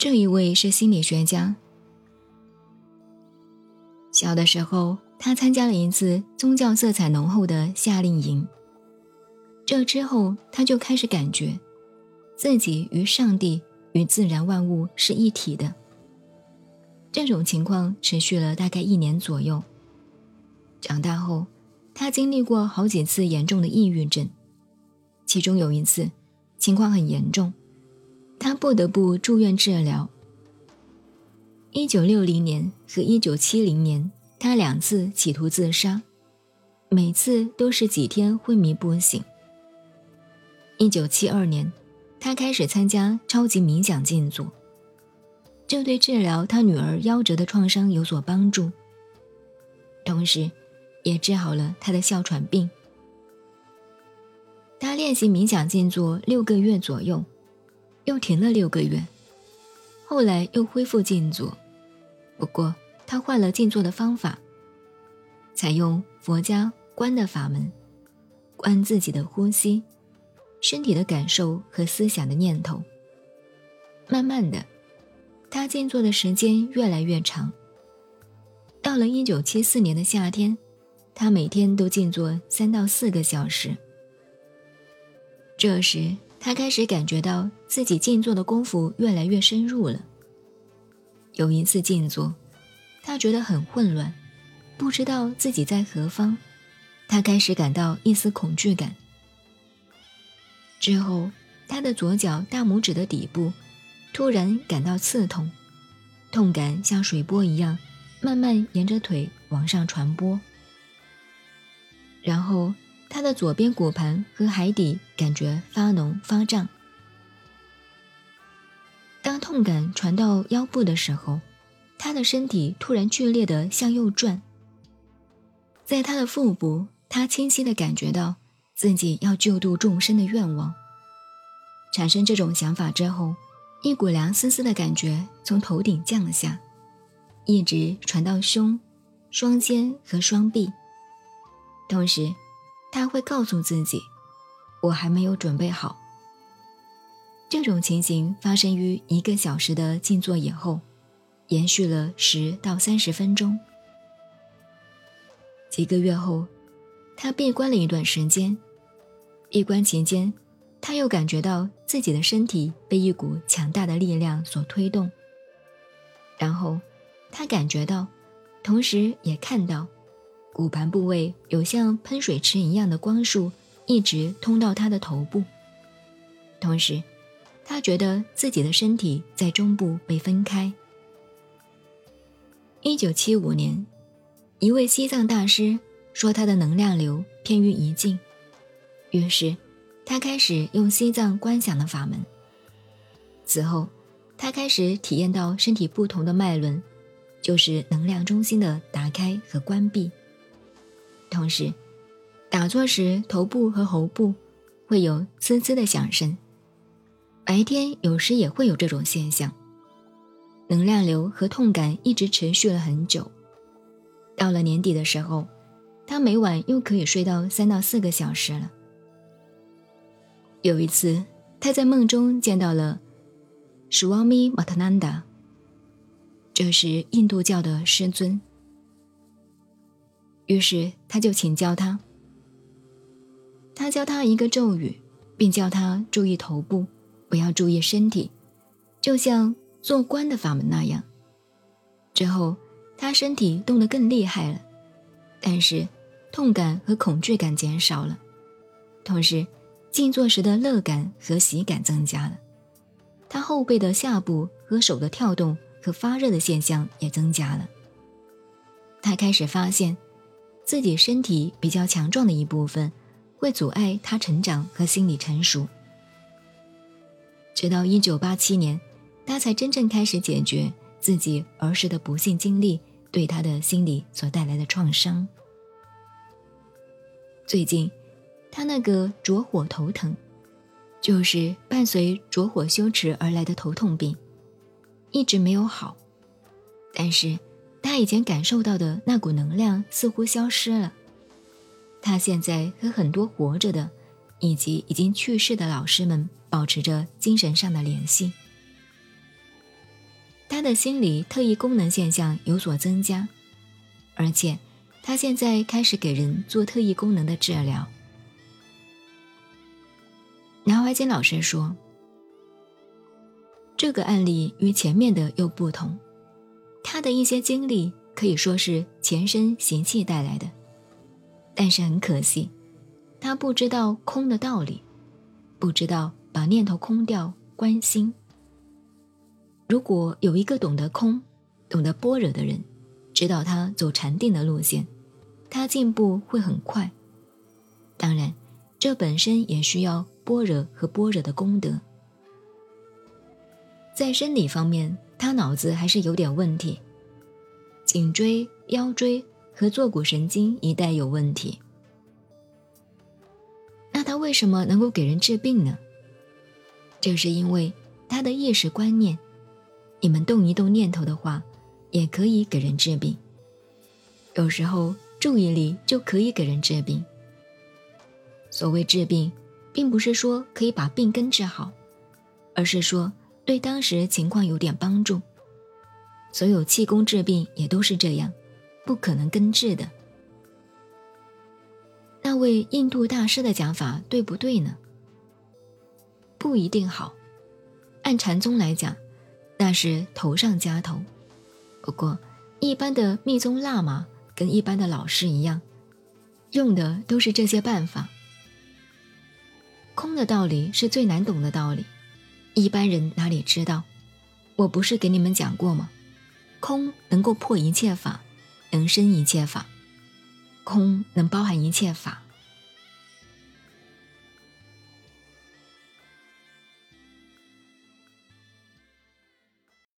这一位是心理学家。小的时候，他参加了一次宗教色彩浓厚的夏令营。这之后，他就开始感觉，自己与上帝、与自然万物是一体的。这种情况持续了大概一年左右。长大后，他经历过好几次严重的抑郁症，其中有一次，情况很严重，他不得不住院治疗。一九六零年和一九七零年，他两次企图自杀，每次都是几天昏迷不醒。一九七二年，他开始参加超级冥想静坐，这对治疗他女儿夭折的创伤有所帮助，同时，也治好了他的哮喘病。他练习冥想静坐六个月左右，又停了六个月，后来又恢复静坐，不过他换了静坐的方法，采用佛家观的法门，观自己的呼吸。身体的感受和思想的念头。慢慢的，他静坐的时间越来越长。到了一九七四年的夏天，他每天都静坐三到四个小时。这时，他开始感觉到自己静坐的功夫越来越深入了。有一次静坐，他觉得很混乱，不知道自己在何方，他开始感到一丝恐惧感。之后，他的左脚大拇指的底部突然感到刺痛，痛感像水波一样，慢慢沿着腿往上传播。然后，他的左边骨盘和海底感觉发脓发胀。当痛感传到腰部的时候，他的身体突然剧烈的向右转。在他的腹部，他清晰的感觉到。自己要救度众生的愿望，产生这种想法之后，一股凉丝丝的感觉从头顶降下，一直传到胸、双肩和双臂。同时，他会告诉自己：“我还没有准备好。”这种情形发生于一个小时的静坐以后，延续了十到三十分钟。几个月后，他闭关了一段时间。闭关期间，他又感觉到自己的身体被一股强大的力量所推动。然后，他感觉到，同时也看到，骨盘部位有像喷水池一样的光束一直通到他的头部。同时，他觉得自己的身体在中部被分开。一九七五年，一位西藏大师说他的能量流偏于一境。于是，他开始用西藏观想的法门。此后，他开始体验到身体不同的脉轮，就是能量中心的打开和关闭。同时，打坐时头部和喉部会有滋滋的响声。白天有时也会有这种现象。能量流和痛感一直持续了很久。到了年底的时候，他每晚又可以睡到三到四个小时了。有一次，他在梦中见到了 Swami Matananda，这是印度教的师尊。于是他就请教他，他教他一个咒语，并叫他注意头部，不要注意身体，就像做官的法门那样。之后，他身体动得更厉害了，但是痛感和恐惧感减少了，同时。静坐时的乐感和喜感增加了，他后背的下部和手的跳动和发热的现象也增加了。他开始发现，自己身体比较强壮的一部分会阻碍他成长和心理成熟。直到1987年，他才真正开始解决自己儿时的不幸经历对他的心理所带来的创伤。最近。他那个着火头疼，就是伴随着火羞耻而来的头痛病，一直没有好。但是，他以前感受到的那股能量似乎消失了。他现在和很多活着的，以及已经去世的老师们保持着精神上的联系。他的心理特异功能现象有所增加，而且他现在开始给人做特异功能的治疗。南怀瑾老师说：“这个案例与前面的又不同，他的一些经历可以说是前身习气带来的，但是很可惜，他不知道空的道理，不知道把念头空掉，关心。如果有一个懂得空、懂得般若的人，指导他走禅定的路线，他进步会很快。当然，这本身也需要。”般若和般若的功德，在生理方面，他脑子还是有点问题，颈椎、腰椎和坐骨神经一带有问题。那他为什么能够给人治病呢？这是因为他的意识观念，你们动一动念头的话，也可以给人治病。有时候注意力就可以给人治病。所谓治病。并不是说可以把病根治好，而是说对当时情况有点帮助。所有气功治病也都是这样，不可能根治的。那位印度大师的讲法对不对呢？不一定好。按禅宗来讲，那是头上加头。不过，一般的密宗喇嘛跟一般的老师一样，用的都是这些办法。空的道理是最难懂的道理，一般人哪里知道？我不是给你们讲过吗？空能够破一切法，能生一切法，空能包含一切法。